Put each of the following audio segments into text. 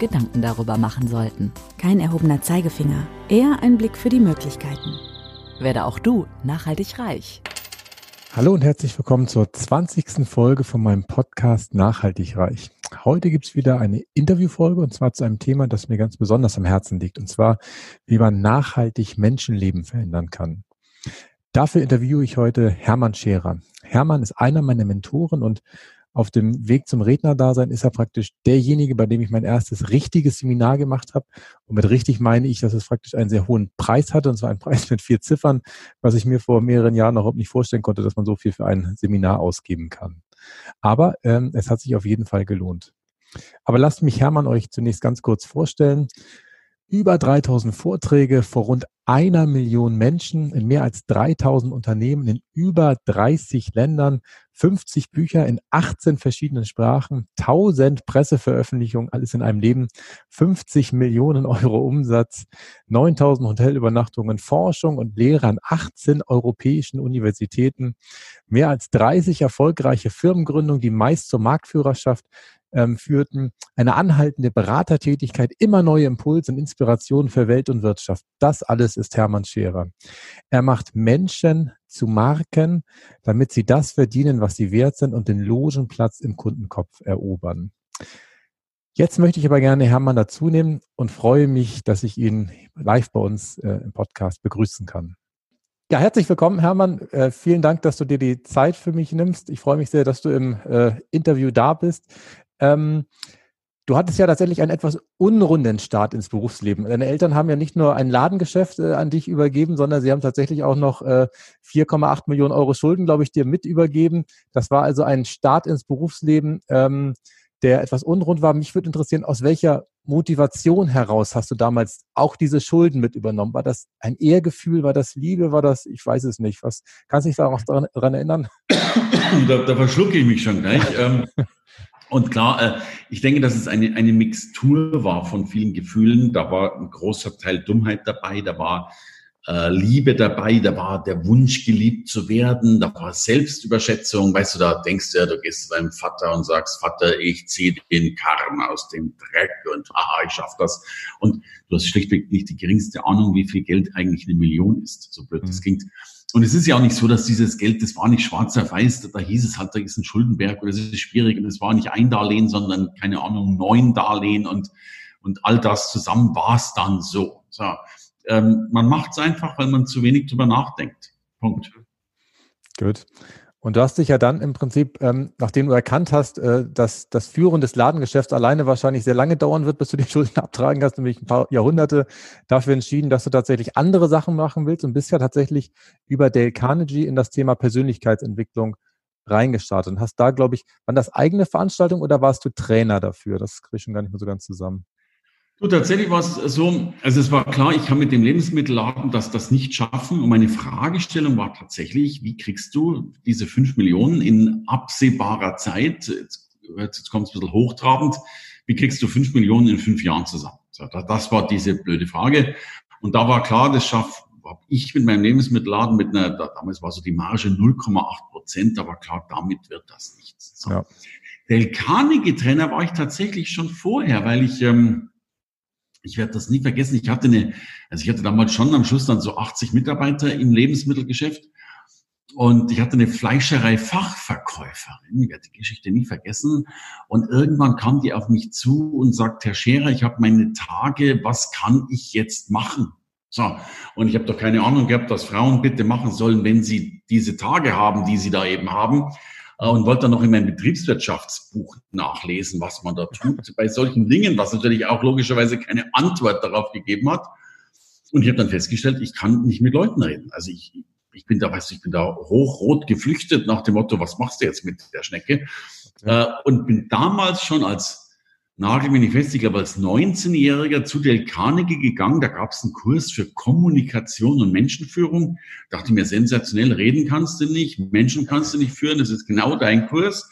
Gedanken darüber machen sollten. Kein erhobener Zeigefinger, eher ein Blick für die Möglichkeiten. Werde auch du nachhaltig reich. Hallo und herzlich willkommen zur 20. Folge von meinem Podcast Nachhaltig Reich. Heute gibt's wieder eine Interviewfolge und zwar zu einem Thema, das mir ganz besonders am Herzen liegt, und zwar, wie man nachhaltig Menschenleben verändern kann. Dafür interviewe ich heute Hermann Scherer. Hermann ist einer meiner Mentoren und auf dem Weg zum Rednerdasein ist er praktisch derjenige, bei dem ich mein erstes richtiges Seminar gemacht habe. Und mit richtig meine ich, dass es praktisch einen sehr hohen Preis hatte, und zwar einen Preis mit vier Ziffern, was ich mir vor mehreren Jahren noch überhaupt nicht vorstellen konnte, dass man so viel für ein Seminar ausgeben kann. Aber ähm, es hat sich auf jeden Fall gelohnt. Aber lasst mich Hermann euch zunächst ganz kurz vorstellen über 3000 Vorträge vor rund einer Million Menschen in mehr als 3000 Unternehmen in über 30 Ländern, 50 Bücher in 18 verschiedenen Sprachen, 1000 Presseveröffentlichungen, alles in einem Leben, 50 Millionen Euro Umsatz, 9000 Hotelübernachtungen, Forschung und Lehre an 18 europäischen Universitäten, mehr als 30 erfolgreiche Firmengründungen, die meist zur Marktführerschaft ähm, führten eine anhaltende Beratertätigkeit, immer neue Impulse und Inspirationen für Welt und Wirtschaft. Das alles ist Hermann Scherer. Er macht Menschen zu Marken, damit sie das verdienen, was sie wert sind und den Logenplatz im Kundenkopf erobern. Jetzt möchte ich aber gerne Hermann dazu nehmen und freue mich, dass ich ihn live bei uns äh, im Podcast begrüßen kann. Ja, herzlich willkommen, Hermann. Äh, vielen Dank, dass du dir die Zeit für mich nimmst. Ich freue mich sehr, dass du im äh, Interview da bist. Ähm, du hattest ja tatsächlich einen etwas unrunden Start ins Berufsleben. Deine Eltern haben ja nicht nur ein Ladengeschäft äh, an dich übergeben, sondern sie haben tatsächlich auch noch äh, 4,8 Millionen Euro Schulden, glaube ich, dir mit übergeben. Das war also ein Start ins Berufsleben, ähm, der etwas unrund war. Mich würde interessieren, aus welcher Motivation heraus hast du damals auch diese Schulden mit übernommen? War das ein Ehrgefühl? War das Liebe? War das, ich weiß es nicht. Was kannst du dich da noch dran, dran erinnern? Da, da verschlucke ich mich schon gleich. ähm, und klar, äh, ich denke, dass es eine, eine Mixtur war von vielen Gefühlen. Da war ein großer Teil Dummheit dabei, da war äh, Liebe dabei, da war der Wunsch, geliebt zu werden, da war Selbstüberschätzung. Weißt du, da denkst du ja, du gehst zu deinem Vater und sagst, Vater, ich ziehe den Karren aus dem Dreck und aha, ich schaff das. Und du hast schlichtweg nicht die geringste Ahnung, wie viel Geld eigentlich eine Million ist, so blöd das mhm. Und es ist ja auch nicht so, dass dieses Geld, das war nicht schwarz auf weiß, da hieß es halt, da ist ein Schuldenberg oder es ist schwierig und es war nicht ein Darlehen, sondern keine Ahnung, neun Darlehen und, und all das zusammen war es dann so. so ähm, man macht es einfach, weil man zu wenig drüber nachdenkt. Punkt. Gut. Und du hast dich ja dann im Prinzip, ähm, nachdem du erkannt hast, äh, dass das Führen des Ladengeschäfts alleine wahrscheinlich sehr lange dauern wird, bis du die Schulden abtragen hast, nämlich ein paar Jahrhunderte, dafür entschieden, dass du tatsächlich andere Sachen machen willst und bist ja tatsächlich über Dale Carnegie in das Thema Persönlichkeitsentwicklung reingestartet und hast da, glaube ich, waren das eigene Veranstaltungen oder warst du Trainer dafür? Das kriege ich schon gar nicht mehr so ganz zusammen. Du, tatsächlich war es so, also es war klar, ich kann mit dem Lebensmittelladen das, das nicht schaffen. Und meine Fragestellung war tatsächlich, wie kriegst du diese fünf Millionen in absehbarer Zeit, jetzt, jetzt kommt es ein bisschen hochtrabend, wie kriegst du fünf Millionen in fünf Jahren zusammen? So, das war diese blöde Frage. Und da war klar, das schafft habe ich mit meinem Lebensmittelladen mit einer, damals war so die Marge 0,8 Prozent, da war klar, damit wird das nichts. So. Ja. Der Carnegie-Trainer war ich tatsächlich schon vorher, weil ich ähm, ich werde das nie vergessen. Ich hatte eine, also ich hatte damals schon am Schluss dann so 80 Mitarbeiter im Lebensmittelgeschäft. Und ich hatte eine Fleischerei-Fachverkäuferin, ich werde die Geschichte nie vergessen. Und irgendwann kam die auf mich zu und sagt, Herr Scherer, ich habe meine Tage, was kann ich jetzt machen? So, und ich habe doch keine Ahnung gehabt, was Frauen bitte machen sollen, wenn sie diese Tage haben, die sie da eben haben. Äh, und wollte dann noch in meinem Betriebswirtschaftsbuch nachlesen, was man da tut bei solchen Dingen, was natürlich auch logischerweise keine Antwort darauf gegeben hat. Und ich habe dann festgestellt, ich kann nicht mit Leuten reden. Also ich, ich bin da, weißt du, ich bin da hochrot geflüchtet nach dem Motto, was machst du jetzt mit der Schnecke? Ja. Äh, und bin damals schon als nagel mich nicht fest, ich glaube als 19-Jähriger zu Del Carnegie gegangen, da gab es einen Kurs für Kommunikation und Menschenführung. Dachte mir, sensationell, reden kannst du nicht, Menschen kannst du nicht führen, das ist genau dein Kurs.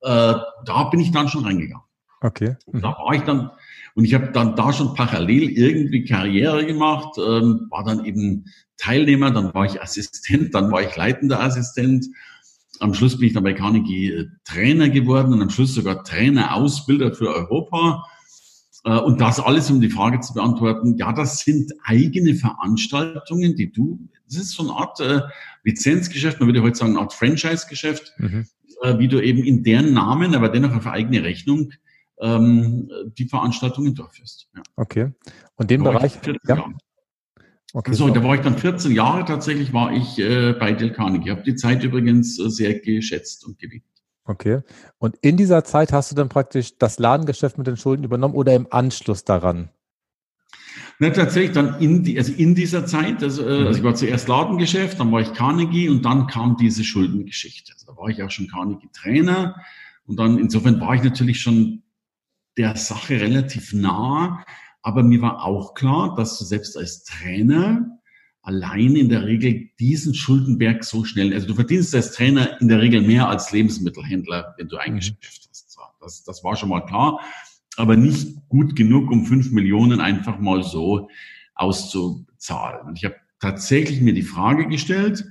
Äh, da bin ich dann schon reingegangen. Okay. Mhm. Da war ich dann, und ich habe dann da schon parallel irgendwie Karriere gemacht, ähm, war dann eben Teilnehmer, dann war ich Assistent, dann war ich leitender Assistent am Schluss bin ich dann bei Carnegie äh, Trainer geworden und am Schluss sogar Trainerausbilder für Europa. Äh, und das alles, um die Frage zu beantworten, ja, das sind eigene Veranstaltungen, die du, das ist so eine Art äh, Lizenzgeschäft, man würde heute sagen, eine Art Franchise-Geschäft, mhm. äh, wie du eben in deren Namen, aber dennoch auf eigene Rechnung ähm, die Veranstaltungen durchführst. Ja. Okay. Und den Bereich, ja. Okay, so, da war ich dann 14 Jahre tatsächlich, war ich äh, bei Del Carnegie. Ich habe die Zeit übrigens äh, sehr geschätzt und geliebt. Okay. Und in dieser Zeit hast du dann praktisch das Ladengeschäft mit den Schulden übernommen oder im Anschluss daran? Na, tatsächlich dann in, die, also in dieser Zeit, also, äh, also ich war zuerst Ladengeschäft, dann war ich Carnegie und dann kam diese Schuldengeschichte. Also da war ich auch schon Carnegie-Trainer und dann insofern war ich natürlich schon der Sache relativ nah. Aber mir war auch klar, dass du selbst als Trainer allein in der Regel diesen Schuldenberg so schnell, also du verdienst als Trainer in der Regel mehr als Lebensmittelhändler, wenn du ein mhm. Geschäft hast. Das, das war schon mal klar, aber nicht gut genug, um fünf Millionen einfach mal so auszuzahlen. Und ich habe tatsächlich mir die Frage gestellt,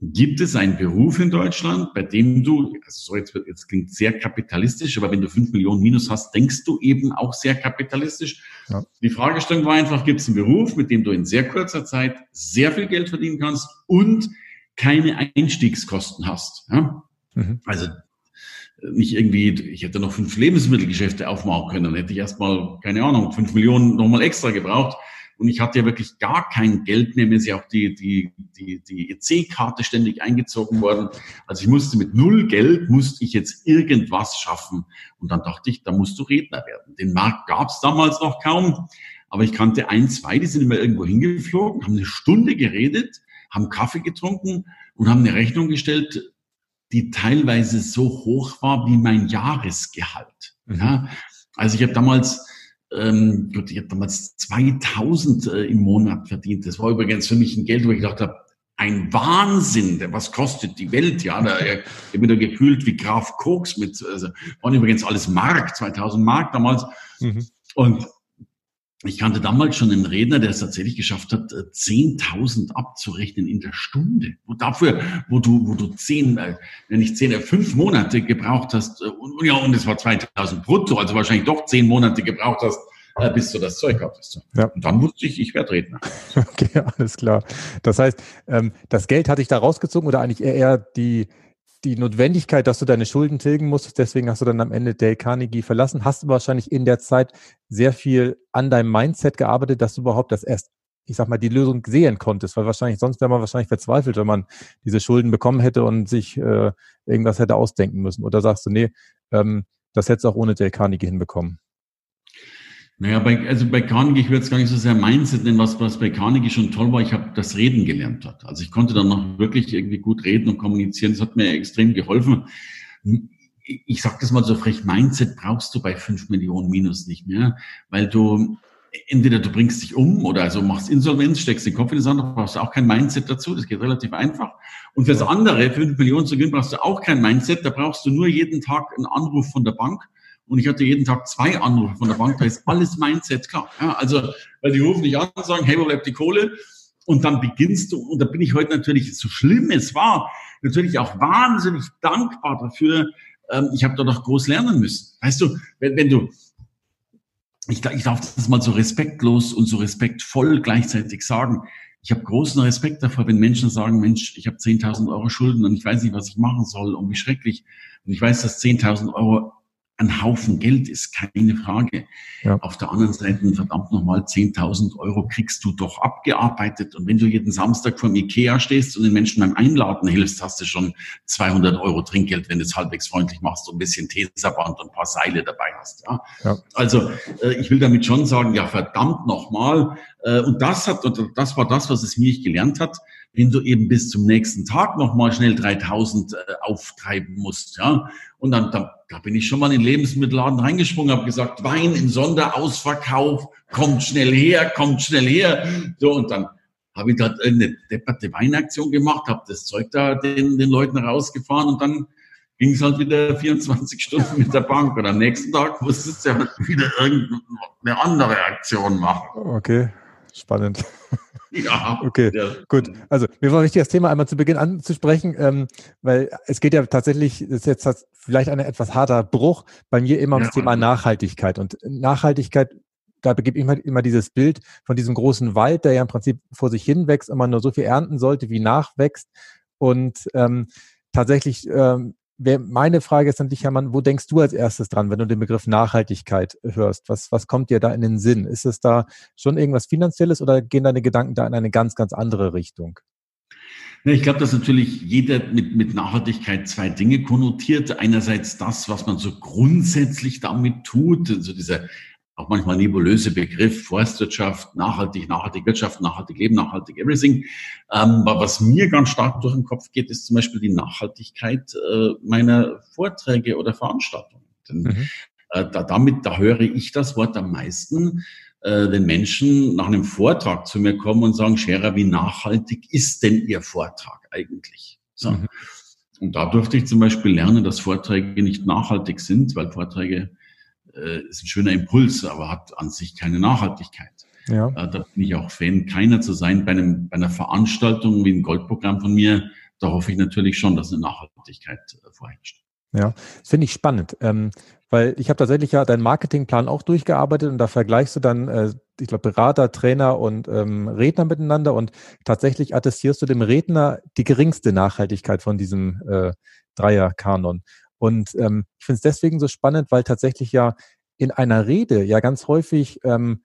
Gibt es einen Beruf in Deutschland, bei dem du, also so jetzt, jetzt klingt sehr kapitalistisch, aber wenn du fünf Millionen Minus hast, denkst du eben auch sehr kapitalistisch. Ja. Die Fragestellung war einfach, gibt es einen Beruf, mit dem du in sehr kurzer Zeit sehr viel Geld verdienen kannst und keine Einstiegskosten hast? Ja? Mhm. Also nicht irgendwie, ich hätte noch fünf Lebensmittelgeschäfte aufmachen können, dann hätte ich erstmal, keine Ahnung, fünf Millionen nochmal extra gebraucht. Und ich hatte ja wirklich gar kein Geld mehr. Mir ist ja auch die, die, die, die EC-Karte ständig eingezogen worden. Also ich musste mit null Geld, musste ich jetzt irgendwas schaffen. Und dann dachte ich, da musst du Redner werden. Den Markt gab es damals noch kaum. Aber ich kannte ein, zwei, die sind immer irgendwo hingeflogen, haben eine Stunde geredet, haben Kaffee getrunken und haben eine Rechnung gestellt, die teilweise so hoch war wie mein Jahresgehalt. Mhm. Ja, also ich habe damals ähm, gut, ich habe damals 2000 äh, im Monat verdient. Das war übrigens für mich ein Geld, wo ich gedacht habe, ein Wahnsinn, was kostet die Welt, ja, da, ich habe mir da gefühlt wie Graf Koks mit, also, waren übrigens alles Mark, 2000 Mark damals. Mhm. Und ich kannte damals schon einen Redner, der es tatsächlich geschafft hat, 10.000 äh, abzurechnen in der Stunde. Und dafür, wo du, wo du zehn, äh, wenn nicht zehn, äh, fünf Monate gebraucht hast, und, ja, und es war 2.000 brutto, also wahrscheinlich doch zehn Monate gebraucht hast, bis du das Zeug hattest. Ja. Und dann wusste ich, ich werde Redner. Okay, alles klar. Das heißt, ähm, das Geld hatte ich da rausgezogen oder eigentlich eher die, die Notwendigkeit, dass du deine Schulden tilgen musst. Deswegen hast du dann am Ende Dale Carnegie verlassen. Hast du wahrscheinlich in der Zeit sehr viel an deinem Mindset gearbeitet, dass du überhaupt das erst, ich sag mal, die Lösung sehen konntest. Weil wahrscheinlich, sonst wäre man wahrscheinlich verzweifelt, wenn man diese Schulden bekommen hätte und sich äh, irgendwas hätte ausdenken müssen. Oder sagst du, nee, ähm, das hättest du auch ohne Dale Carnegie hinbekommen? Naja, bei, also bei Carnegie, ich würde es gar nicht so sehr Mindset nennen, was, was bei Carnegie schon toll war, ich habe das Reden gelernt hat. Also ich konnte dann noch wirklich irgendwie gut reden und kommunizieren. Das hat mir extrem geholfen. Ich sage das mal so frech, Mindset brauchst du bei fünf Millionen Minus nicht mehr, weil du entweder du bringst dich um oder also machst Insolvenz, steckst den Kopf in die Sand, brauchst du auch kein Mindset dazu, das geht relativ einfach. Und fürs andere, fünf Millionen zu gewinnen, brauchst du auch kein Mindset, da brauchst du nur jeden Tag einen Anruf von der Bank und ich hatte jeden Tag zwei Anrufe von der Bank, da ist alles Mindset klar. Ja, also, weil die rufen dich an und sagen, hey, wo bleibt die Kohle? Und dann beginnst du, und da bin ich heute natürlich, so schlimm es war, natürlich auch wahnsinnig dankbar dafür. Ähm, ich habe da noch groß lernen müssen. Weißt du, wenn, wenn du, ich, ich darf das mal so respektlos und so respektvoll gleichzeitig sagen. Ich habe großen Respekt davor, wenn Menschen sagen, Mensch, ich habe 10.000 Euro Schulden und ich weiß nicht, was ich machen soll und wie schrecklich. Und ich weiß, dass 10.000 Euro ein Haufen Geld ist, keine Frage. Ja. Auf der anderen Seite, verdammt nochmal, 10.000 Euro kriegst du doch abgearbeitet. Und wenn du jeden Samstag vor dem Ikea stehst und den Menschen beim Einladen hilfst, hast du schon 200 Euro Trinkgeld, wenn du es halbwegs freundlich machst und ein bisschen Tesaband und ein paar Seile dabei hast. Ja? ja. Also äh, ich will damit schon sagen, ja verdammt nochmal. Äh, und das hat, und das war das, was es mir gelernt hat, wenn du eben bis zum nächsten Tag nochmal schnell 3000 äh, auftreiben musst, ja, und dann, dann da bin ich schon mal in den Lebensmittelladen reingesprungen, habe gesagt, Wein im Sonderausverkauf, kommt schnell her, kommt schnell her. So, und dann habe ich da eine depperte Weinaktion gemacht, habe das Zeug da den, den Leuten rausgefahren und dann ging es halt wieder 24 Stunden mit der Bank. Und am nächsten Tag musstest du ja wieder irgendeine andere Aktion machen. Okay, spannend. Ja. Okay, ja. gut. Also mir war wichtig, das Thema einmal zu Beginn anzusprechen, ähm, weil es geht ja tatsächlich, das ist jetzt vielleicht ein etwas harter Bruch, bei mir immer ums ja. Thema Nachhaltigkeit. Und Nachhaltigkeit, da begebe ich immer, immer dieses Bild von diesem großen Wald, der ja im Prinzip vor sich hin wächst und man nur so viel ernten sollte, wie nachwächst. Und ähm, tatsächlich ähm, meine Frage ist an dich, Hermann, wo denkst du als erstes dran, wenn du den Begriff Nachhaltigkeit hörst? Was, was kommt dir da in den Sinn? Ist es da schon irgendwas Finanzielles oder gehen deine Gedanken da in eine ganz, ganz andere Richtung? Ich glaube, dass natürlich jeder mit, mit Nachhaltigkeit zwei Dinge konnotiert. Einerseits das, was man so grundsätzlich damit tut, also dieser auch manchmal nebulöse Begriff Forstwirtschaft, nachhaltig, nachhaltig Wirtschaft, nachhaltig Leben, nachhaltig everything. Ähm, was mir ganz stark durch den Kopf geht, ist zum Beispiel die Nachhaltigkeit äh, meiner Vorträge oder Veranstaltungen. Denn mhm. äh, da, damit, da höre ich das Wort am meisten, äh, den Menschen nach einem Vortrag zu mir kommen und sagen, Scherer, wie nachhaltig ist denn Ihr Vortrag eigentlich? So. Mhm. Und da durfte ich zum Beispiel lernen, dass Vorträge nicht nachhaltig sind, weil Vorträge äh, ist ein schöner Impuls, aber hat an sich keine Nachhaltigkeit. Ja. Äh, da bin ich auch Fan, keiner zu sein bei, einem, bei einer Veranstaltung wie ein Goldprogramm von mir. Da hoffe ich natürlich schon, dass eine Nachhaltigkeit äh, vorherrscht. Ja, das finde ich spannend, ähm, weil ich habe tatsächlich ja deinen Marketingplan auch durchgearbeitet und da vergleichst du dann, äh, ich glaube, Berater, Trainer und ähm, Redner miteinander und tatsächlich attestierst du dem Redner die geringste Nachhaltigkeit von diesem äh, Dreier-Kanon. Und ähm, ich finde es deswegen so spannend, weil tatsächlich ja in einer Rede ja ganz häufig ähm,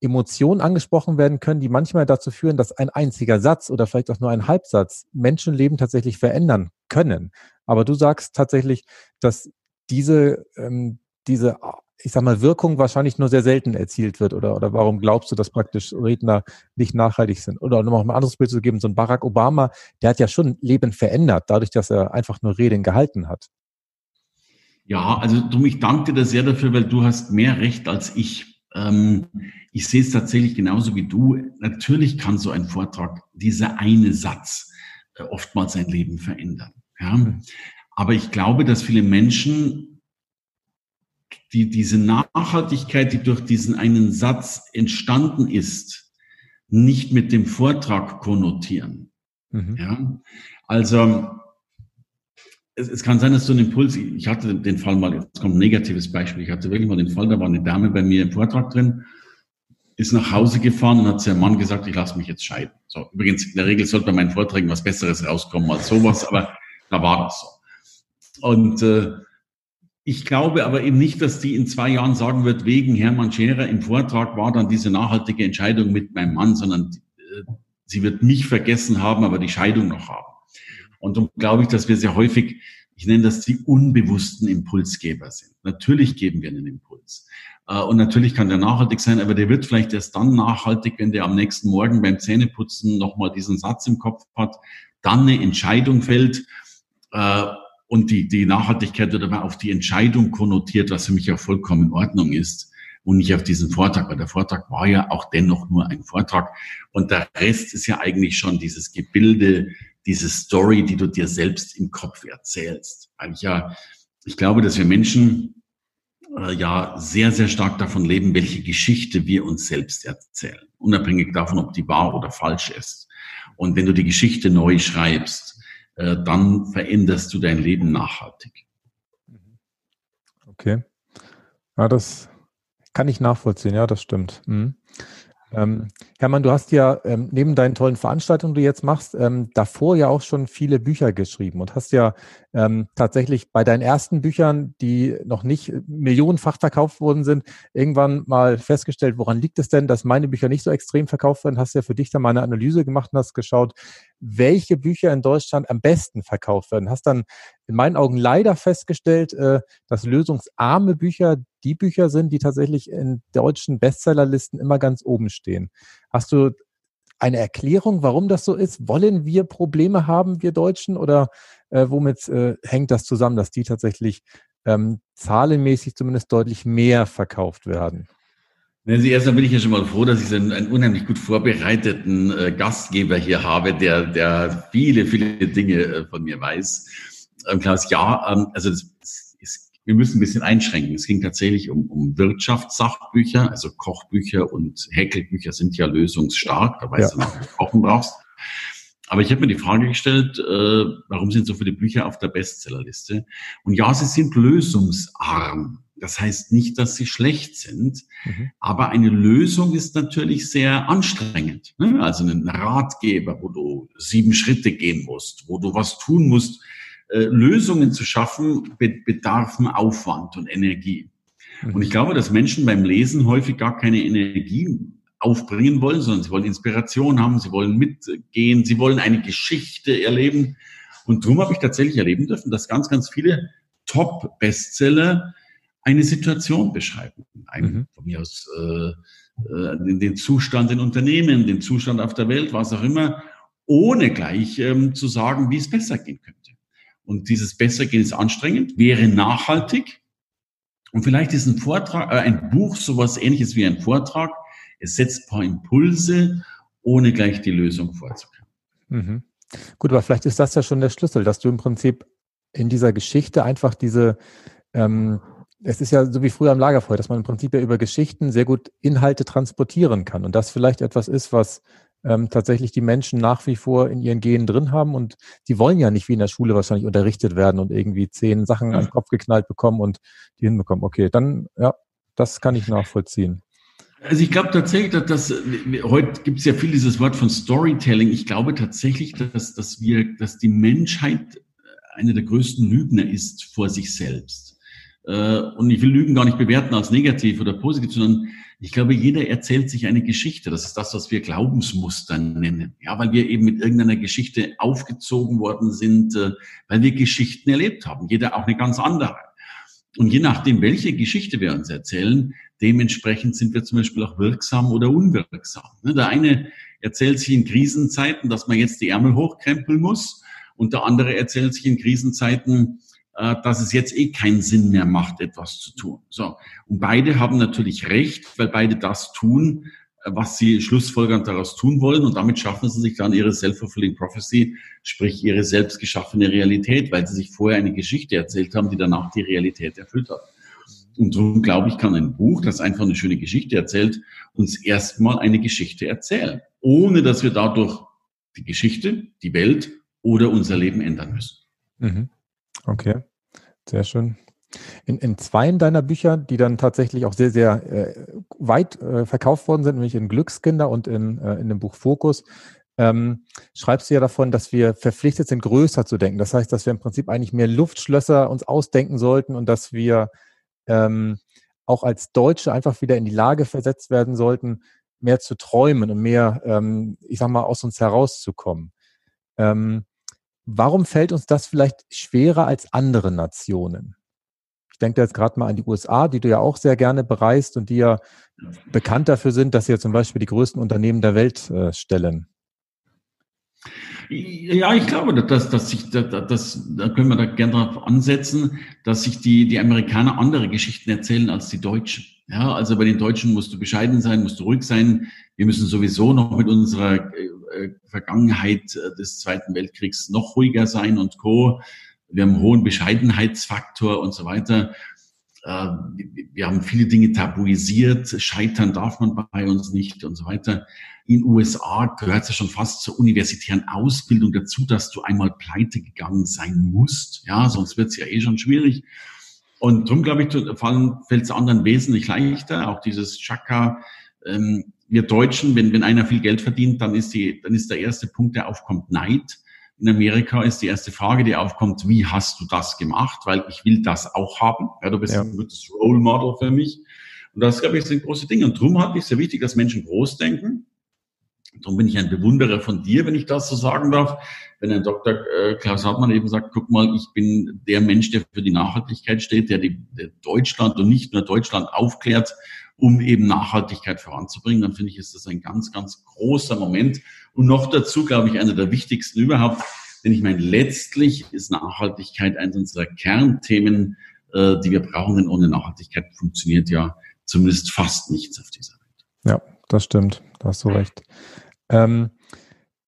Emotionen angesprochen werden können, die manchmal dazu führen, dass ein einziger Satz oder vielleicht auch nur ein Halbsatz Menschenleben tatsächlich verändern können. Aber du sagst tatsächlich, dass diese, ähm, diese, ich sag mal, Wirkung wahrscheinlich nur sehr selten erzielt wird. Oder, oder warum glaubst du, dass praktisch Redner nicht nachhaltig sind? Oder um noch ein anderes Bild zu geben, so ein Barack Obama, der hat ja schon Leben verändert, dadurch, dass er einfach nur Reden gehalten hat. Ja, also du, ich danke dir sehr dafür, weil du hast mehr Recht als ich. Ähm, ich sehe es tatsächlich genauso wie du. Natürlich kann so ein Vortrag, dieser eine Satz, äh, oftmals sein Leben verändern. Ja? Aber ich glaube, dass viele Menschen die, diese Nachhaltigkeit, die durch diesen einen Satz entstanden ist, nicht mit dem Vortrag konnotieren. Mhm. Ja? Also es, es kann sein, dass so ein Impuls, ich hatte den Fall mal, jetzt kommt ein negatives Beispiel, ich hatte wirklich mal den Fall, da war eine Dame bei mir im Vortrag drin, ist nach Hause gefahren und hat zu ihrem Mann gesagt, ich lasse mich jetzt scheiden. So, übrigens, in der Regel sollte bei meinen Vorträgen was Besseres rauskommen als sowas, aber da war das so. Und äh, ich glaube aber eben nicht, dass die in zwei Jahren sagen wird, wegen Hermann Scherer im Vortrag war dann diese nachhaltige Entscheidung mit meinem Mann, sondern äh, sie wird mich vergessen haben, aber die Scheidung noch haben. Und darum glaube ich, dass wir sehr häufig, ich nenne das die unbewussten Impulsgeber sind. Natürlich geben wir einen Impuls. Äh, und natürlich kann der nachhaltig sein, aber der wird vielleicht erst dann nachhaltig, wenn der am nächsten Morgen beim Zähneputzen nochmal diesen Satz im Kopf hat, dann eine Entscheidung fällt äh, und die, die Nachhaltigkeit wird aber auf die Entscheidung konnotiert, was für mich auch vollkommen in Ordnung ist und nicht auf diesen Vortrag, weil der Vortrag war ja auch dennoch nur ein Vortrag und der Rest ist ja eigentlich schon dieses Gebilde diese Story, die du dir selbst im Kopf erzählst. Weil ich ja, ich glaube, dass wir Menschen äh, ja sehr, sehr stark davon leben, welche Geschichte wir uns selbst erzählen. Unabhängig davon, ob die wahr oder falsch ist. Und wenn du die Geschichte neu schreibst, äh, dann veränderst du dein Leben nachhaltig. Okay. Ja, das kann ich nachvollziehen. Ja, das stimmt. Mhm. Ähm, Hermann, du hast ja ähm, neben deinen tollen Veranstaltungen, die du jetzt machst, ähm, davor ja auch schon viele Bücher geschrieben und hast ja ähm, tatsächlich bei deinen ersten Büchern, die noch nicht millionenfach verkauft worden sind, irgendwann mal festgestellt, woran liegt es denn, dass meine Bücher nicht so extrem verkauft werden? Hast ja für dich dann mal eine Analyse gemacht und hast geschaut, welche Bücher in Deutschland am besten verkauft werden. Hast dann in meinen Augen leider festgestellt, äh, dass lösungsarme Bücher die Bücher sind, die tatsächlich in deutschen Bestsellerlisten immer ganz oben stehen. Hast du eine Erklärung, warum das so ist? Wollen wir Probleme haben, wir Deutschen, oder äh, womit äh, hängt das zusammen, dass die tatsächlich ähm, zahlenmäßig zumindest deutlich mehr verkauft werden. Wenn Sie erstmal bin ich ja schon mal froh, dass ich einen, einen unheimlich gut vorbereiteten äh, Gastgeber hier habe, der, der viele, viele Dinge äh, von mir weiß. Ähm, Klaus, ja, ähm, also das, wir müssen ein bisschen einschränken. Es ging tatsächlich um, um Wirtschaftssachbücher, also Kochbücher und Häkelbücher sind ja lösungsstark, da weißt ja. du noch, was du kochen brauchst. Aber ich habe mir die Frage gestellt, äh, warum sind so viele Bücher auf der Bestsellerliste? Und ja, sie sind lösungsarm. Das heißt nicht, dass sie schlecht sind, mhm. aber eine Lösung ist natürlich sehr anstrengend. Ne? Also ein Ratgeber, wo du sieben Schritte gehen musst, wo du was tun musst. Äh, Lösungen zu schaffen, be bedarfen Aufwand und Energie. Mhm. Und ich glaube, dass Menschen beim Lesen häufig gar keine Energie aufbringen wollen, sondern sie wollen Inspiration haben, sie wollen mitgehen, sie wollen eine Geschichte erleben. Und darum habe ich tatsächlich erleben dürfen, dass ganz, ganz viele Top-Bestseller eine Situation beschreiben. Ein, mhm. Von mir aus äh, äh, den Zustand in Unternehmen, den Zustand auf der Welt, was auch immer, ohne gleich ähm, zu sagen, wie es besser gehen könnte. Und dieses Bessergehen ist anstrengend, wäre nachhaltig. Und vielleicht ist ein Vortrag, äh, ein Buch sowas ähnliches wie ein Vortrag, es setzt ein paar Impulse, ohne gleich die Lösung vorzukommen. Mhm. Gut, aber vielleicht ist das ja schon der Schlüssel, dass du im Prinzip in dieser Geschichte einfach diese, ähm, es ist ja so wie früher am Lagerfeuer, dass man im Prinzip ja über Geschichten sehr gut Inhalte transportieren kann und das vielleicht etwas ist, was ähm, tatsächlich die Menschen nach wie vor in ihren Genen drin haben und die wollen ja nicht wie in der Schule wahrscheinlich unterrichtet werden und irgendwie zehn Sachen ja. an den Kopf geknallt bekommen und die hinbekommen. Okay, dann ja, das kann ich nachvollziehen. Also ich glaube tatsächlich, dass das, heute gibt es ja viel dieses Wort von Storytelling. Ich glaube tatsächlich, dass, dass wir, dass die Menschheit eine der größten Lügner ist vor sich selbst. Äh, und ich will Lügen gar nicht bewerten als negativ oder positiv, sondern ich glaube, jeder erzählt sich eine Geschichte. Das ist das, was wir Glaubensmuster nennen. Ja, weil wir eben mit irgendeiner Geschichte aufgezogen worden sind, äh, weil wir Geschichten erlebt haben. Jeder auch eine ganz andere. Und je nachdem, welche Geschichte wir uns erzählen, dementsprechend sind wir zum Beispiel auch wirksam oder unwirksam. Ne, der eine erzählt sich in Krisenzeiten, dass man jetzt die Ärmel hochkrempeln muss und der andere erzählt sich in Krisenzeiten, dass es jetzt eh keinen Sinn mehr macht, etwas zu tun. So. Und beide haben natürlich recht, weil beide das tun, was sie schlussfolgernd daraus tun wollen und damit schaffen sie sich dann ihre self-fulfilling prophecy, sprich ihre selbst geschaffene Realität, weil sie sich vorher eine Geschichte erzählt haben, die danach die Realität erfüllt hat. Und darum glaube ich, kann ein Buch, das einfach eine schöne Geschichte erzählt, uns erstmal eine Geschichte erzählen, ohne dass wir dadurch die Geschichte, die Welt oder unser Leben ändern müssen. Mhm. Okay, sehr schön. In, in zwei deiner Bücher, die dann tatsächlich auch sehr, sehr äh, weit äh, verkauft worden sind, nämlich in Glückskinder und in, äh, in dem Buch Fokus, ähm, schreibst du ja davon, dass wir verpflichtet sind, größer zu denken. Das heißt, dass wir im Prinzip eigentlich mehr Luftschlösser uns ausdenken sollten und dass wir ähm, auch als Deutsche einfach wieder in die Lage versetzt werden sollten, mehr zu träumen und mehr, ähm, ich sag mal, aus uns herauszukommen. Ähm, warum fällt uns das vielleicht schwerer als andere Nationen? Ich denke jetzt gerade mal an die USA, die du ja auch sehr gerne bereist und die ja bekannt dafür sind, dass sie ja zum Beispiel die größten Unternehmen der Welt äh, stellen. Ja, ich glaube, dass, dass sich, dass, da können wir da gerne darauf ansetzen, dass sich die, die Amerikaner andere Geschichten erzählen als die Deutschen. Ja, also bei den Deutschen musst du bescheiden sein, musst du ruhig sein. Wir müssen sowieso noch mit unserer äh, äh, Vergangenheit des Zweiten Weltkriegs noch ruhiger sein und Co wir haben einen hohen Bescheidenheitsfaktor und so weiter. Äh, wir haben viele Dinge tabuisiert. Scheitern darf man bei uns nicht und so weiter. In USA gehört es ja schon fast zur universitären Ausbildung dazu, dass du einmal pleite gegangen sein musst. Ja, sonst wird es ja eh schon schwierig. Und darum, glaube ich, fällt es anderen wesentlich leichter. Auch dieses Chaka, ähm, wir Deutschen, wenn, wenn einer viel Geld verdient, dann ist, die, dann ist der erste Punkt, der aufkommt, Neid in Amerika ist die erste Frage, die aufkommt, wie hast du das gemacht? Weil ich will das auch haben. Ja, du bist ja. ein gutes Role Model für mich. Und das, glaube ich, sind große Dinge. Und darum halte ich es sehr wichtig, dass Menschen groß denken. Darum bin ich ein Bewunderer von dir, wenn ich das so sagen darf. Wenn ein Dr. Äh, Klaus Hartmann eben sagt, guck mal, ich bin der Mensch, der für die Nachhaltigkeit steht, der, die, der Deutschland und nicht nur Deutschland aufklärt, um eben Nachhaltigkeit voranzubringen, dann finde ich, ist das ein ganz, ganz großer Moment. Und noch dazu, glaube ich, einer der wichtigsten überhaupt. Denn ich meine, letztlich ist Nachhaltigkeit eines unserer Kernthemen äh, die wir brauchen, denn ohne Nachhaltigkeit funktioniert ja zumindest fast nichts auf dieser Welt. Ja, das stimmt. Da hast du recht. Ähm,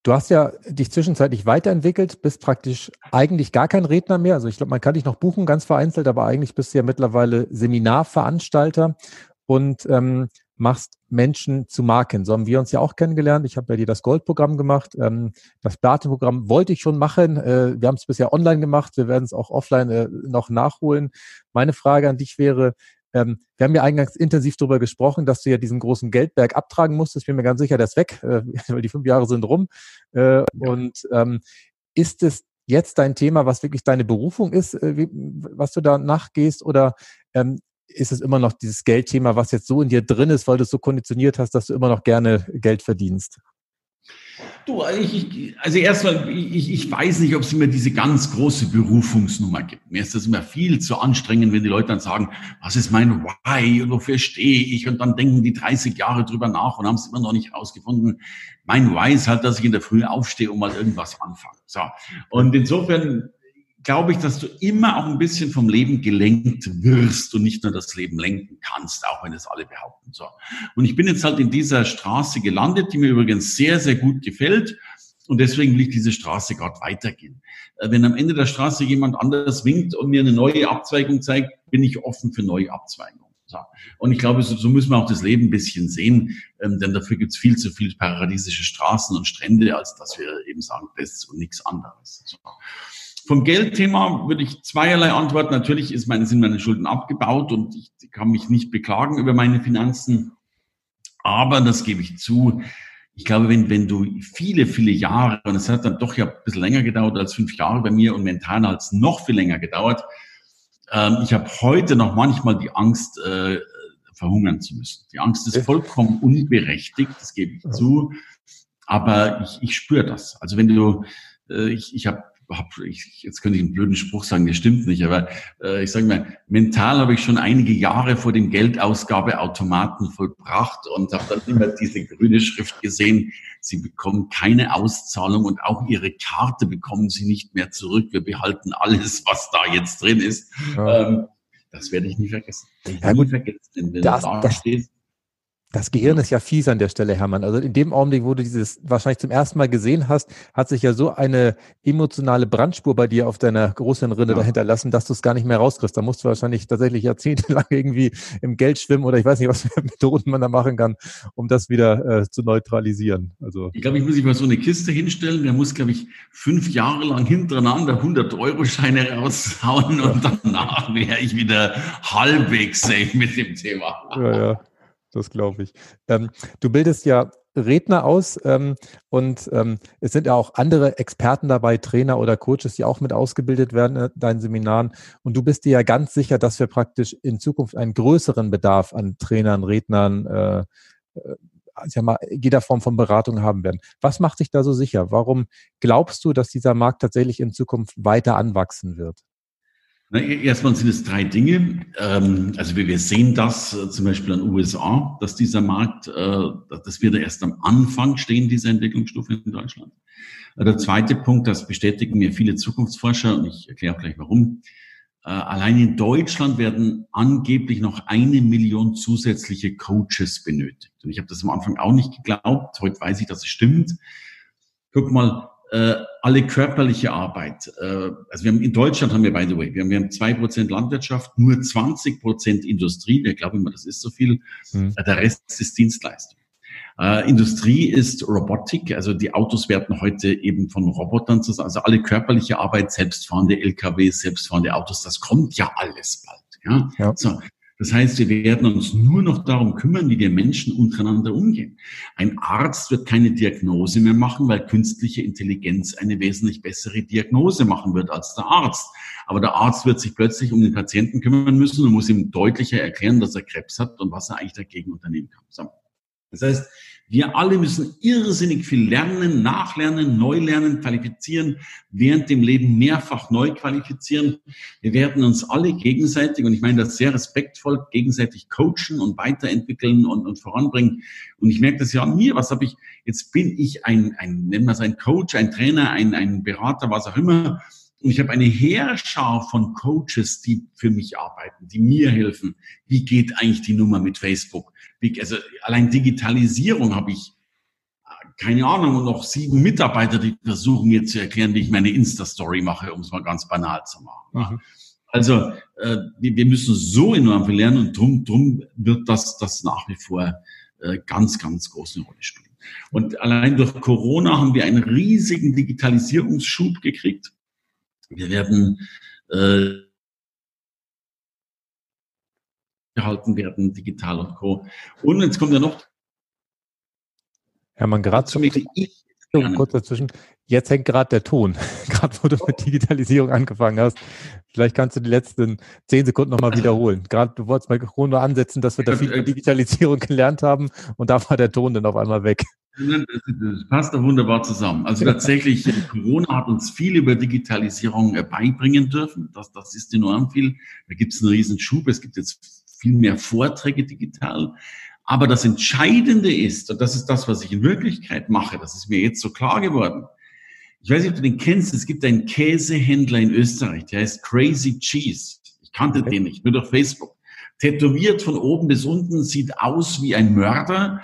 Du hast ja dich zwischenzeitlich weiterentwickelt, bist praktisch eigentlich gar kein Redner mehr. Also ich glaube, man kann dich noch buchen, ganz vereinzelt, aber eigentlich bist du ja mittlerweile Seminarveranstalter und ähm, machst Menschen zu Marken. So haben wir uns ja auch kennengelernt. Ich habe bei dir das Goldprogramm gemacht. Ähm, das Platinprogramm wollte ich schon machen. Äh, wir haben es bisher online gemacht. Wir werden es auch offline äh, noch nachholen. Meine Frage an dich wäre, ähm, wir haben ja eingangs intensiv darüber gesprochen, dass du ja diesen großen Geldberg abtragen musstest. Ich bin mir ganz sicher, der ist weg, äh, weil die fünf Jahre sind rum. Äh, ja. Und ähm, ist es jetzt dein Thema, was wirklich deine Berufung ist, äh, wie, was du da nachgehst? Oder ähm, ist es immer noch dieses Geldthema, was jetzt so in dir drin ist, weil du es so konditioniert hast, dass du immer noch gerne Geld verdienst? Du, also, ich, also erstmal, ich, ich weiß nicht, ob es immer diese ganz große Berufungsnummer gibt. Mir ist das immer viel zu anstrengend, wenn die Leute dann sagen, was ist mein Why und wofür stehe ich? Und dann denken die 30 Jahre drüber nach und haben es immer noch nicht rausgefunden. Mein Why ist halt, dass ich in der Früh aufstehe und mal irgendwas anfange. So. Und insofern glaube ich, dass du immer auch ein bisschen vom Leben gelenkt wirst und nicht nur das Leben lenken kannst, auch wenn es alle behaupten. So. Und ich bin jetzt halt in dieser Straße gelandet, die mir übrigens sehr, sehr gut gefällt. Und deswegen will ich diese Straße gerade weitergehen. Äh, wenn am Ende der Straße jemand anders winkt und mir eine neue Abzweigung zeigt, bin ich offen für neue Abzweigungen. So. Und ich glaube, so, so müssen wir auch das Leben ein bisschen sehen, ähm, denn dafür gibt es viel zu viel paradiesische Straßen und Strände, als dass wir eben sagen, das und nichts anderes. So. Vom Geldthema würde ich zweierlei antworten. Natürlich ist meine, sind meine Schulden abgebaut und ich kann mich nicht beklagen über meine Finanzen. Aber das gebe ich zu. Ich glaube, wenn, wenn du viele, viele Jahre, und es hat dann doch ja ein bisschen länger gedauert als fünf Jahre bei mir und mental hat es noch viel länger gedauert. Ähm, ich habe heute noch manchmal die Angst, äh, verhungern zu müssen. Die Angst ist vollkommen unberechtigt, das gebe ich zu. Aber ich, ich spüre das. Also wenn du, äh, ich, ich habe hab, ich, jetzt könnte ich einen blöden Spruch sagen, das stimmt nicht, aber äh, ich sage mal, mental habe ich schon einige Jahre vor dem Geldausgabeautomaten vollbracht und habe dann immer diese grüne Schrift gesehen, Sie bekommen keine Auszahlung und auch Ihre Karte bekommen Sie nicht mehr zurück. Wir behalten alles, was da jetzt drin ist. Ja. Ähm, das werde ich nie vergessen. Ich ja, nie vergessen, wenn das, da das, stehst das Gehirn ist ja fies an der Stelle, Hermann. Also in dem Augenblick, wo du dieses wahrscheinlich zum ersten Mal gesehen hast, hat sich ja so eine emotionale Brandspur bei dir auf deiner großen Rinne ja. dahinter lassen, dass du es gar nicht mehr rauskriegst. Da musst du wahrscheinlich tatsächlich jahrzehntelang irgendwie im Geld schwimmen oder ich weiß nicht, was für Methoden man da machen kann, um das wieder äh, zu neutralisieren. Also ich glaube, ich muss mich mal so eine Kiste hinstellen. Der muss, glaube ich, fünf Jahre lang hintereinander 100-Euro-Scheine raushauen und danach wäre ich wieder halbwegs safe mit dem Thema. Ja, ja das glaube ich. Ähm, du bildest ja Redner aus ähm, und ähm, es sind ja auch andere Experten dabei, Trainer oder Coaches, die auch mit ausgebildet werden in deinen Seminaren. Und du bist dir ja ganz sicher, dass wir praktisch in Zukunft einen größeren Bedarf an Trainern, Rednern, äh, äh, ja mal, jeder Form von Beratung haben werden. Was macht dich da so sicher? Warum glaubst du, dass dieser Markt tatsächlich in Zukunft weiter anwachsen wird? Na, erstmal sind es drei Dinge. Ähm, also wir sehen das äh, zum Beispiel an USA, dass dieser Markt, äh, das wird erst am Anfang stehen, diese Entwicklungsstufe in Deutschland. Äh, der zweite Punkt, das bestätigen mir viele Zukunftsforscher und ich erkläre auch gleich warum. Allein in Deutschland werden angeblich noch eine Million zusätzliche Coaches benötigt. Und ich habe das am Anfang auch nicht geglaubt. Heute weiß ich, dass es stimmt. Guck mal, äh, alle körperliche Arbeit. Äh, also wir haben in Deutschland haben wir, by the way, wir haben, wir haben zwei Prozent Landwirtschaft, nur 20 Prozent Industrie. Wir glauben immer, das ist so viel. Mhm. Der Rest ist Dienstleistung. Äh, Industrie ist Robotik, also die Autos werden heute eben von Robotern zusammen, also alle körperliche Arbeit, selbstfahrende LKWs, selbstfahrende Autos, das kommt ja alles bald. Ja? ja. So, das heißt, wir werden uns nur noch darum kümmern, wie wir Menschen untereinander umgehen. Ein Arzt wird keine Diagnose mehr machen, weil künstliche Intelligenz eine wesentlich bessere Diagnose machen wird als der Arzt. Aber der Arzt wird sich plötzlich um den Patienten kümmern müssen und muss ihm deutlicher erklären, dass er Krebs hat und was er eigentlich dagegen unternehmen kann. So. Das heißt, wir alle müssen irrsinnig viel lernen, nachlernen, neu lernen, qualifizieren, während dem Leben mehrfach neu qualifizieren. Wir werden uns alle gegenseitig, und ich meine das sehr respektvoll, gegenseitig coachen und weiterentwickeln und, und voranbringen. Und ich merke das ja an mir. Was habe ich? Jetzt bin ich ein, ein nennen wir es ein Coach, ein Trainer, ein, ein Berater, was auch immer. Und ich habe eine Heerschar von Coaches, die für mich arbeiten, die mir helfen. Wie geht eigentlich die Nummer mit Facebook? Also allein Digitalisierung habe ich keine Ahnung, noch sieben Mitarbeiter, die versuchen jetzt zu erklären, wie ich meine Insta-Story mache, um es mal ganz banal zu machen. Mhm. Also äh, wir, wir müssen so enorm viel lernen und drum, drum wird das, das nach wie vor äh, ganz, ganz große Rolle spielen. Und allein durch Corona haben wir einen riesigen Digitalisierungsschub gekriegt. Wir werden äh, gehalten werden, digital und Co. Und jetzt kommt ja noch Hermann, gerade zum kurz dazwischen. Jetzt hängt gerade der Ton, gerade wo du mit Digitalisierung angefangen hast. Vielleicht kannst du die letzten zehn Sekunden nochmal wiederholen. Gerade du wolltest mal Corona ansetzen, dass wir da viel Digitalisierung gelernt haben und da war der Ton dann auf einmal weg. Das passt doch wunderbar zusammen. Also tatsächlich, Corona hat uns viel über Digitalisierung äh, beibringen dürfen. Das, das ist enorm viel. Da gibt es einen riesen Schub. Es gibt jetzt viel mehr Vorträge digital. Aber das Entscheidende ist, und das ist das, was ich in Wirklichkeit mache, das ist mir jetzt so klar geworden. Ich weiß nicht, ob du den kennst, es gibt einen Käsehändler in Österreich, der heißt Crazy Cheese. Ich kannte den nicht, nur durch Facebook. Tätowiert von oben bis unten, sieht aus wie ein Mörder.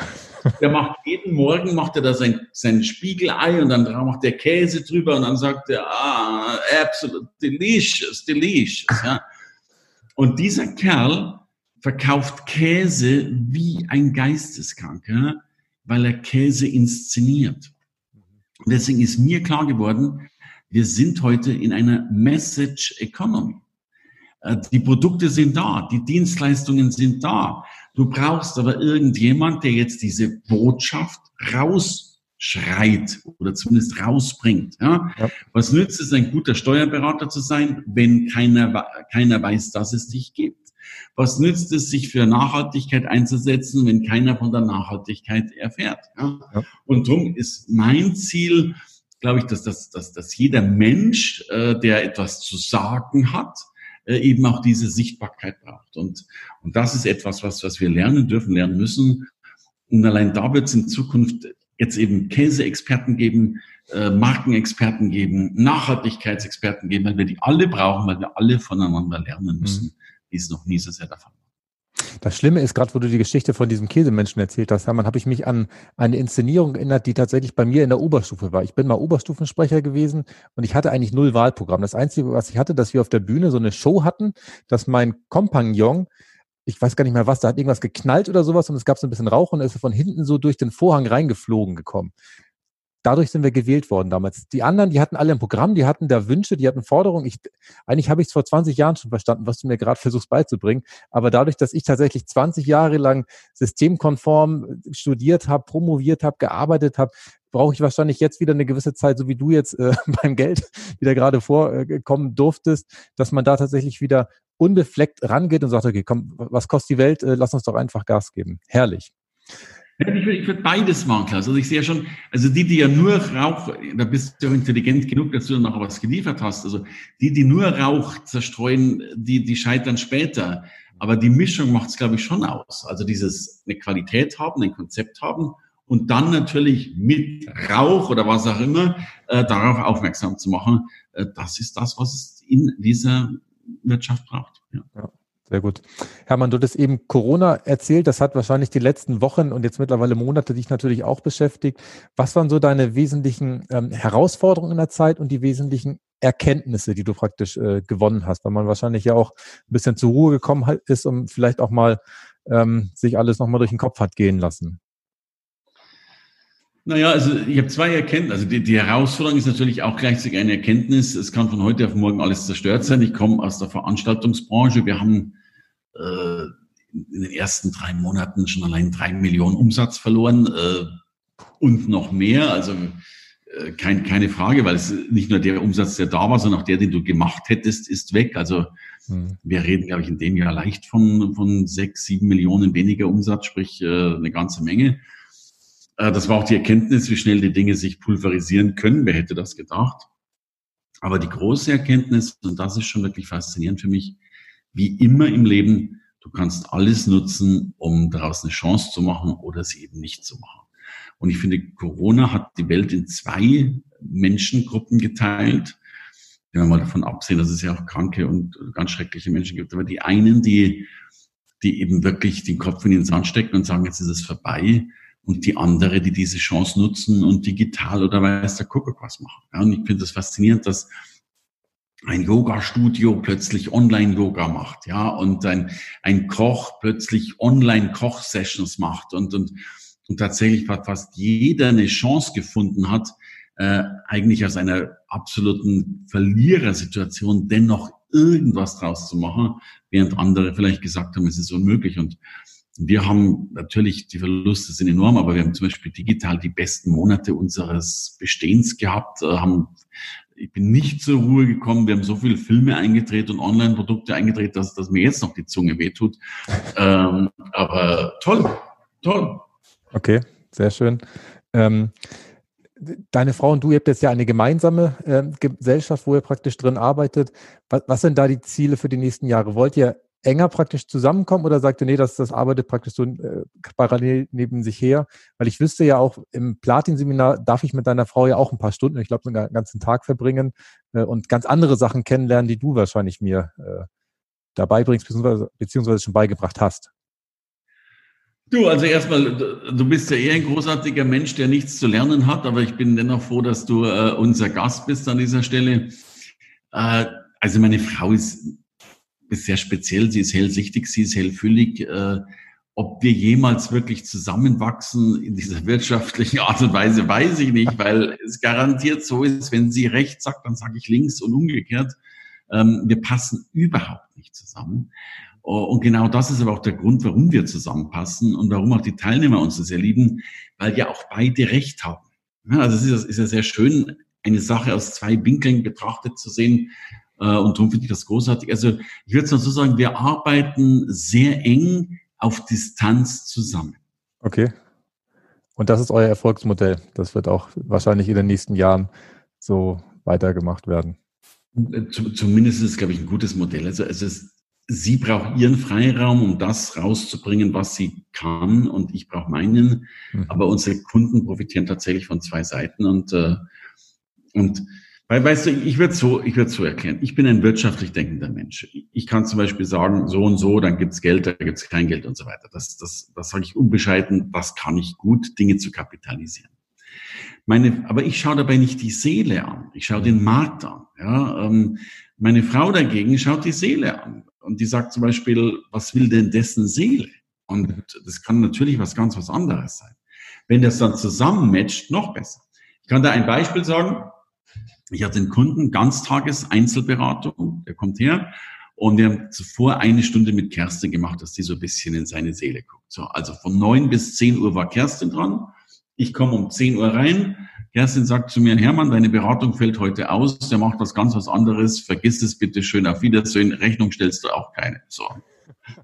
Der macht jeden Morgen, macht er da sein, sein Spiegelei und dann macht der Käse drüber und dann sagt er, ah, absolute delicious, delicious. Ja. Und dieser Kerl verkauft Käse wie ein Geisteskranker, weil er Käse inszeniert. Und deswegen ist mir klar geworden, wir sind heute in einer Message Economy. Äh, die Produkte sind da, die Dienstleistungen sind da. Du brauchst aber irgendjemand, der jetzt diese Botschaft rausschreit oder zumindest rausbringt. Ja? ja. Was nützt es, ein guter Steuerberater zu sein, wenn keiner, keiner weiß, dass es dich gibt? Was nützt es, sich für Nachhaltigkeit einzusetzen, wenn keiner von der Nachhaltigkeit erfährt? Ja? Ja. Und darum ist mein Ziel, glaube ich, dass, dass, dass, dass jeder Mensch, äh, der etwas zu sagen hat, äh, eben auch diese Sichtbarkeit braucht. Und, und das ist etwas, was, was wir lernen dürfen, lernen müssen. Und allein da wird es in Zukunft jetzt eben Käseexperten geben, äh, Markenexperten geben, Nachhaltigkeitsexperten geben, weil wir die alle brauchen, weil wir alle voneinander lernen müssen. Mhm wie es noch nie so sehr war. Das Schlimme ist, gerade wo du die Geschichte von diesem Käsemenschen erzählt hast, Hermann, habe ich mich an eine Inszenierung erinnert, die tatsächlich bei mir in der Oberstufe war. Ich bin mal Oberstufensprecher gewesen und ich hatte eigentlich null Wahlprogramm. Das Einzige, was ich hatte, dass wir auf der Bühne so eine Show hatten, dass mein Kompagnon ich weiß gar nicht mehr was, da hat irgendwas geknallt oder sowas und es gab so ein bisschen Rauch und er ist von hinten so durch den Vorhang reingeflogen gekommen dadurch sind wir gewählt worden damals. Die anderen, die hatten alle ein Programm, die hatten da Wünsche, die hatten Forderungen. Ich, eigentlich habe ich es vor 20 Jahren schon verstanden, was du mir gerade versuchst beizubringen. Aber dadurch, dass ich tatsächlich 20 Jahre lang systemkonform studiert habe, promoviert habe, gearbeitet habe, brauche ich wahrscheinlich jetzt wieder eine gewisse Zeit, so wie du jetzt äh, beim Geld wieder gerade vorkommen durftest, dass man da tatsächlich wieder unbefleckt rangeht und sagt, okay, komm, was kostet die Welt? Äh, lass uns doch einfach Gas geben. Herrlich. Ja, ich würde würd beides machen, Klaus. Also ich sehe schon, also die, die ja nur Rauch, da bist du intelligent genug, dass du noch was geliefert hast. Also die, die nur Rauch zerstreuen, die, die scheitern später. Aber die Mischung macht es, glaube ich, schon aus. Also dieses eine Qualität haben, ein Konzept haben und dann natürlich mit Rauch oder was auch immer äh, darauf aufmerksam zu machen. Äh, das ist das, was es in dieser Wirtschaft braucht. Ja. ja. Sehr gut. Hermann, du hast eben Corona erzählt. Das hat wahrscheinlich die letzten Wochen und jetzt mittlerweile Monate dich natürlich auch beschäftigt. Was waren so deine wesentlichen ähm, Herausforderungen in der Zeit und die wesentlichen Erkenntnisse, die du praktisch äh, gewonnen hast? Weil man wahrscheinlich ja auch ein bisschen zur Ruhe gekommen ist und vielleicht auch mal ähm, sich alles nochmal durch den Kopf hat gehen lassen. Naja, also ich habe zwei Erkenntnisse. Also die, die Herausforderung ist natürlich auch gleichzeitig eine Erkenntnis. Es kann von heute auf morgen alles zerstört sein. Ich komme aus der Veranstaltungsbranche. Wir haben äh, in den ersten drei Monaten schon allein drei Millionen Umsatz verloren äh, und noch mehr. Also äh, kein, keine Frage, weil es nicht nur der Umsatz, der da war, sondern auch der, den du gemacht hättest, ist weg. Also mhm. wir reden, glaube ich, in dem Jahr leicht von, von sechs, sieben Millionen weniger Umsatz, sprich äh, eine ganze Menge. Äh, das war auch die Erkenntnis, wie schnell die Dinge sich pulverisieren können. Wer hätte das gedacht? Aber die große Erkenntnis, und das ist schon wirklich faszinierend für mich, wie immer im Leben, du kannst alles nutzen, um daraus eine Chance zu machen oder sie eben nicht zu machen. Und ich finde, Corona hat die Welt in zwei Menschengruppen geteilt. wenn wir mal davon absehen, dass es ja auch kranke und ganz schreckliche Menschen gibt, aber die einen, die, die eben wirklich den Kopf in den Sand stecken und sagen, jetzt ist es vorbei, und die andere, die diese Chance nutzen und digital oder weiß der Kuckuck was machen. Ja, und ich finde das faszinierend, dass ein Yoga-Studio plötzlich Online-Yoga macht, ja, und ein, ein Koch plötzlich Online-Koch-Sessions macht und, und, und tatsächlich fast jeder eine Chance gefunden hat, äh, eigentlich aus einer absoluten Verlierersituation dennoch irgendwas draus zu machen, während andere vielleicht gesagt haben, es ist unmöglich. Und wir haben natürlich, die Verluste sind enorm, aber wir haben zum Beispiel digital die besten Monate unseres Bestehens gehabt, äh, haben ich bin nicht zur Ruhe gekommen. Wir haben so viele Filme eingedreht und Online-Produkte eingedreht, dass, dass mir jetzt noch die Zunge wehtut. Ähm, aber toll, toll. Okay, sehr schön. Ähm, deine Frau und du, ihr habt jetzt ja eine gemeinsame äh, Gesellschaft, wo ihr praktisch drin arbeitet. Was, was sind da die Ziele für die nächsten Jahre? Wollt ihr enger praktisch zusammenkommen oder sagt ihr, nee, das, das arbeitet praktisch so äh, parallel neben sich her? Weil ich wüsste ja auch, im Platin-Seminar darf ich mit deiner Frau ja auch ein paar Stunden, ich glaube, einen ganzen Tag verbringen äh, und ganz andere Sachen kennenlernen, die du wahrscheinlich mir äh, dabei bringst, beziehungsweise, beziehungsweise schon beigebracht hast. Du, also erstmal, du bist ja eher ein großartiger Mensch, der nichts zu lernen hat, aber ich bin dennoch froh, dass du äh, unser Gast bist an dieser Stelle. Äh, also meine Frau ist ist sehr speziell, sie ist hellsichtig, sie ist hellfüllig. Äh, ob wir jemals wirklich zusammenwachsen in dieser wirtschaftlichen Art und Weise, weiß ich nicht, weil es garantiert so ist, wenn sie rechts sagt, dann sage ich links und umgekehrt. Ähm, wir passen überhaupt nicht zusammen. Oh, und genau das ist aber auch der Grund, warum wir zusammenpassen und warum auch die Teilnehmer uns so sehr lieben, weil ja auch beide Recht haben. also es ist, ist ja sehr schön, eine Sache aus zwei Winkeln betrachtet zu sehen. Äh, und darum finde ich das großartig. Also ich würde mal so sagen, wir arbeiten sehr eng auf Distanz zusammen. Okay. Und das ist euer Erfolgsmodell. Das wird auch wahrscheinlich in den nächsten Jahren so weitergemacht werden. Äh, zumindest ist es, glaube ich, ein gutes Modell. Also es ist, sie braucht ihren Freiraum, um das rauszubringen, was sie kann, und ich brauche meinen. Mhm. Aber unsere Kunden profitieren tatsächlich von zwei Seiten und, äh, und weil, weißt du, ich würde so, ich würde so erklären. Ich bin ein wirtschaftlich denkender Mensch. Ich kann zum Beispiel sagen, so und so, dann gibt's Geld, da gibt's kein Geld und so weiter. Das, das, das sage ich unbescheiden. Das kann ich gut, Dinge zu kapitalisieren. Meine, aber ich schaue dabei nicht die Seele an. Ich schaue den Markt an. Ja, ähm, meine Frau dagegen schaut die Seele an und die sagt zum Beispiel, was will denn dessen Seele? Und das kann natürlich was ganz was anderes sein. Wenn das dann zusammenmatcht, noch besser. Ich kann da ein Beispiel sagen. Ich hatte einen Kunden, Ganztages Einzelberatung, der kommt her und wir haben zuvor eine Stunde mit Kerstin gemacht, dass die so ein bisschen in seine Seele guckt. So, also von neun bis zehn Uhr war Kerstin dran. Ich komme um zehn Uhr rein. Kerstin sagt zu mir, Hermann, deine Beratung fällt heute aus. Der macht was ganz was anderes. Vergiss es bitte schön. Auf Wiedersehen. Rechnung stellst du auch keine. So.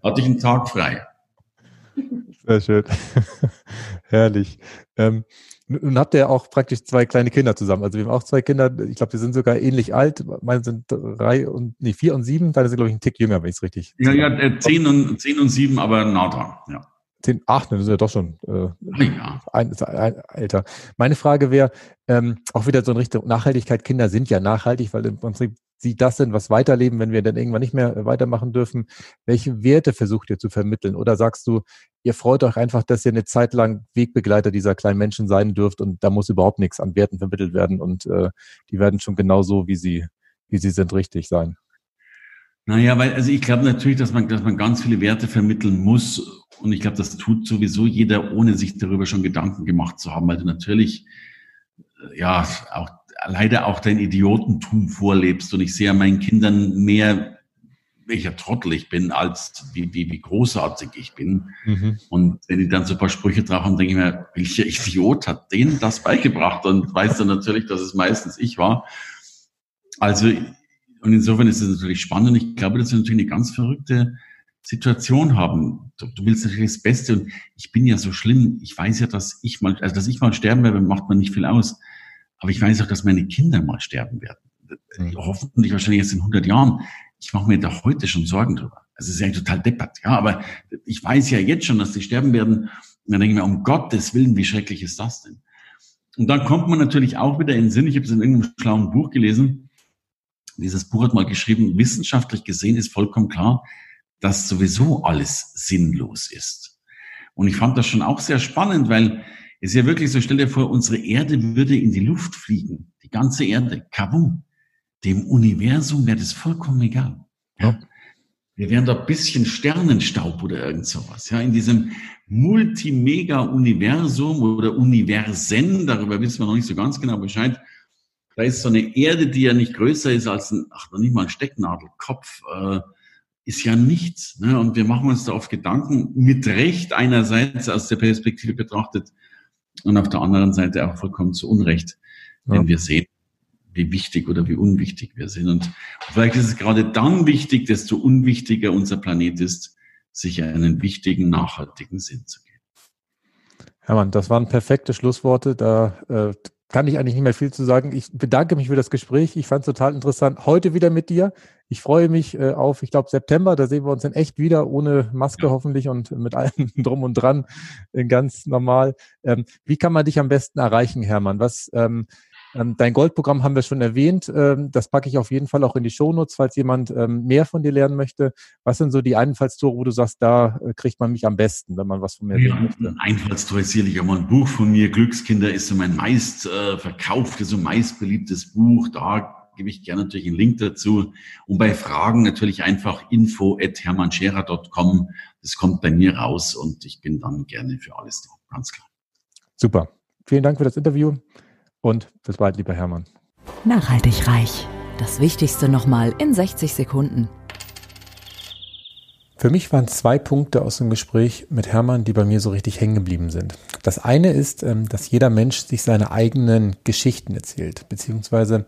Hatte ich einen Tag frei. Sehr schön. Herrlich. Ähm, nun habt ihr auch praktisch zwei kleine Kinder zusammen. Also wir haben auch zwei Kinder, ich glaube, die sind sogar ähnlich alt. Meine sind drei und nee, vier und sieben, deine sind, glaube ich, ein Tick jünger, wenn ich es richtig. Ja, ja, äh, zehn und zehn und sieben, aber nah dran, ja. Zehn, ach, das ist ja doch schon äh, ja. ein, ein, älter. Meine Frage wäre, ähm, auch wieder so in Richtung Nachhaltigkeit, Kinder sind ja nachhaltig, weil im Prinzip sie das sind, was weiterleben, wenn wir dann irgendwann nicht mehr weitermachen dürfen. Welche Werte versucht ihr zu vermitteln? Oder sagst du, ihr freut euch einfach, dass ihr eine Zeit lang Wegbegleiter dieser kleinen Menschen sein dürft und da muss überhaupt nichts an Werten vermittelt werden und äh, die werden schon genauso, wie sie, wie sie sind, richtig sein. Naja, weil, also ich glaube natürlich, dass man, dass man ganz viele Werte vermitteln muss. Und ich glaube, das tut sowieso jeder, ohne sich darüber schon Gedanken gemacht zu haben, weil du natürlich, äh, ja, auch leider auch dein Idiotentum vorlebst. Und ich sehe an meinen Kindern mehr welcher Trottel ich bin, als wie, wie, wie großartig ich bin. Mhm. Und wenn die dann so ein paar Sprüche drauf haben, denke ich mir, welcher Idiot hat denen das beigebracht? Und weiß dann natürlich, dass es meistens ich war. Also, und insofern ist es natürlich spannend. Ich glaube, dass wir natürlich eine ganz verrückte Situation haben. Du, du, willst natürlich das Beste und ich bin ja so schlimm. Ich weiß ja, dass ich mal, also dass ich mal sterben werde, macht man nicht viel aus. Aber ich weiß auch, dass meine Kinder mal sterben werden. Mhm. Hoffentlich wahrscheinlich erst in 100 Jahren ich mache mir da heute schon Sorgen drüber. Also es ist ja total deppert. Ja, aber ich weiß ja jetzt schon, dass die sterben werden. Und dann denke ich mir, um Gottes Willen, wie schrecklich ist das denn? Und dann kommt man natürlich auch wieder in den Sinn, ich habe es in irgendeinem schlauen Buch gelesen, dieses Buch hat mal geschrieben, wissenschaftlich gesehen ist vollkommen klar, dass sowieso alles sinnlos ist. Und ich fand das schon auch sehr spannend, weil es ja wirklich so, stell dir vor, unsere Erde würde in die Luft fliegen. Die ganze Erde, kabum. Dem Universum wäre das vollkommen egal. Ja. Wir wären da ein bisschen Sternenstaub oder irgend sowas. Ja, in diesem Multimega-Universum oder Universen, darüber wissen wir noch nicht so ganz genau Bescheid. Da ist so eine Erde, die ja nicht größer ist als ein, ach, noch nicht mal ein Stecknadelkopf, äh, ist ja nichts. Ne? Und wir machen uns da oft Gedanken, mit Recht einerseits aus der Perspektive betrachtet und auf der anderen Seite auch vollkommen zu Unrecht, wenn ja. wir sehen, wie wichtig oder wie unwichtig wir sind. Und vielleicht ist es gerade dann wichtig, desto unwichtiger unser Planet ist, sich einen wichtigen, nachhaltigen Sinn zu geben. Hermann, das waren perfekte Schlussworte. Da äh, kann ich eigentlich nicht mehr viel zu sagen. Ich bedanke mich für das Gespräch. Ich fand es total interessant. Heute wieder mit dir. Ich freue mich äh, auf, ich glaube, September. Da sehen wir uns dann echt wieder, ohne Maske ja. hoffentlich und mit allem drum und dran, ganz normal. Ähm, wie kann man dich am besten erreichen, Hermann? Was ähm, dein Goldprogramm haben wir schon erwähnt. Ähm, das packe ich auf jeden Fall auch in die Shownotes, falls jemand ähm, mehr von dir lernen möchte. Was sind so die Einfallstore, wo du sagst, da äh, kriegt man mich am besten, wenn man was von mir ja, möchte? Ein Einfallstor ist sicherlich einmal ein Buch von mir. Glückskinder ist so mein meist äh, verkauftes und meist beliebtes Buch. Da gebe ich gerne natürlich einen Link dazu. Und bei Fragen natürlich einfach info at hermannscherer.com. Das kommt bei mir raus und ich bin dann gerne für alles da. Ganz klar. Super. Vielen Dank für das Interview. Und bis bald, lieber Hermann. Nachhaltig reich. Das Wichtigste nochmal in 60 Sekunden. Für mich waren zwei Punkte aus dem Gespräch mit Hermann, die bei mir so richtig hängen geblieben sind. Das eine ist, ähm, dass jeder Mensch sich seine eigenen Geschichten erzählt, beziehungsweise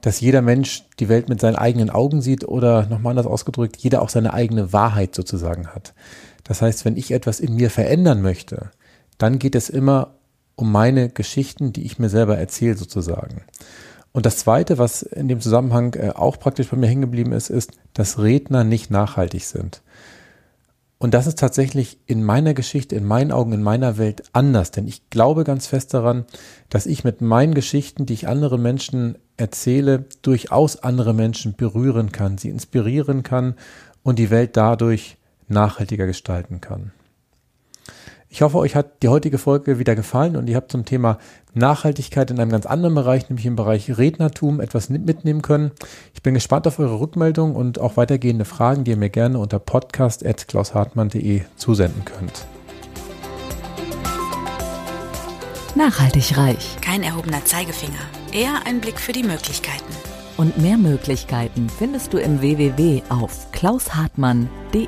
dass jeder Mensch die Welt mit seinen eigenen Augen sieht oder nochmal anders ausgedrückt, jeder auch seine eigene Wahrheit sozusagen hat. Das heißt, wenn ich etwas in mir verändern möchte, dann geht es immer um meine Geschichten, die ich mir selber erzähle sozusagen. Und das Zweite, was in dem Zusammenhang äh, auch praktisch bei mir hängen geblieben ist, ist, dass Redner nicht nachhaltig sind. Und das ist tatsächlich in meiner Geschichte, in meinen Augen, in meiner Welt anders. Denn ich glaube ganz fest daran, dass ich mit meinen Geschichten, die ich anderen Menschen erzähle, durchaus andere Menschen berühren kann, sie inspirieren kann und die Welt dadurch nachhaltiger gestalten kann. Ich hoffe, euch hat die heutige Folge wieder gefallen und ihr habt zum Thema Nachhaltigkeit in einem ganz anderen Bereich, nämlich im Bereich Rednertum, etwas mitnehmen können. Ich bin gespannt auf eure Rückmeldung und auch weitergehende Fragen, die ihr mir gerne unter podcast.klaushartmann.de zusenden könnt. Nachhaltig reich. Kein erhobener Zeigefinger, eher ein Blick für die Möglichkeiten. Und mehr Möglichkeiten findest du im www auf klaushartmann.de.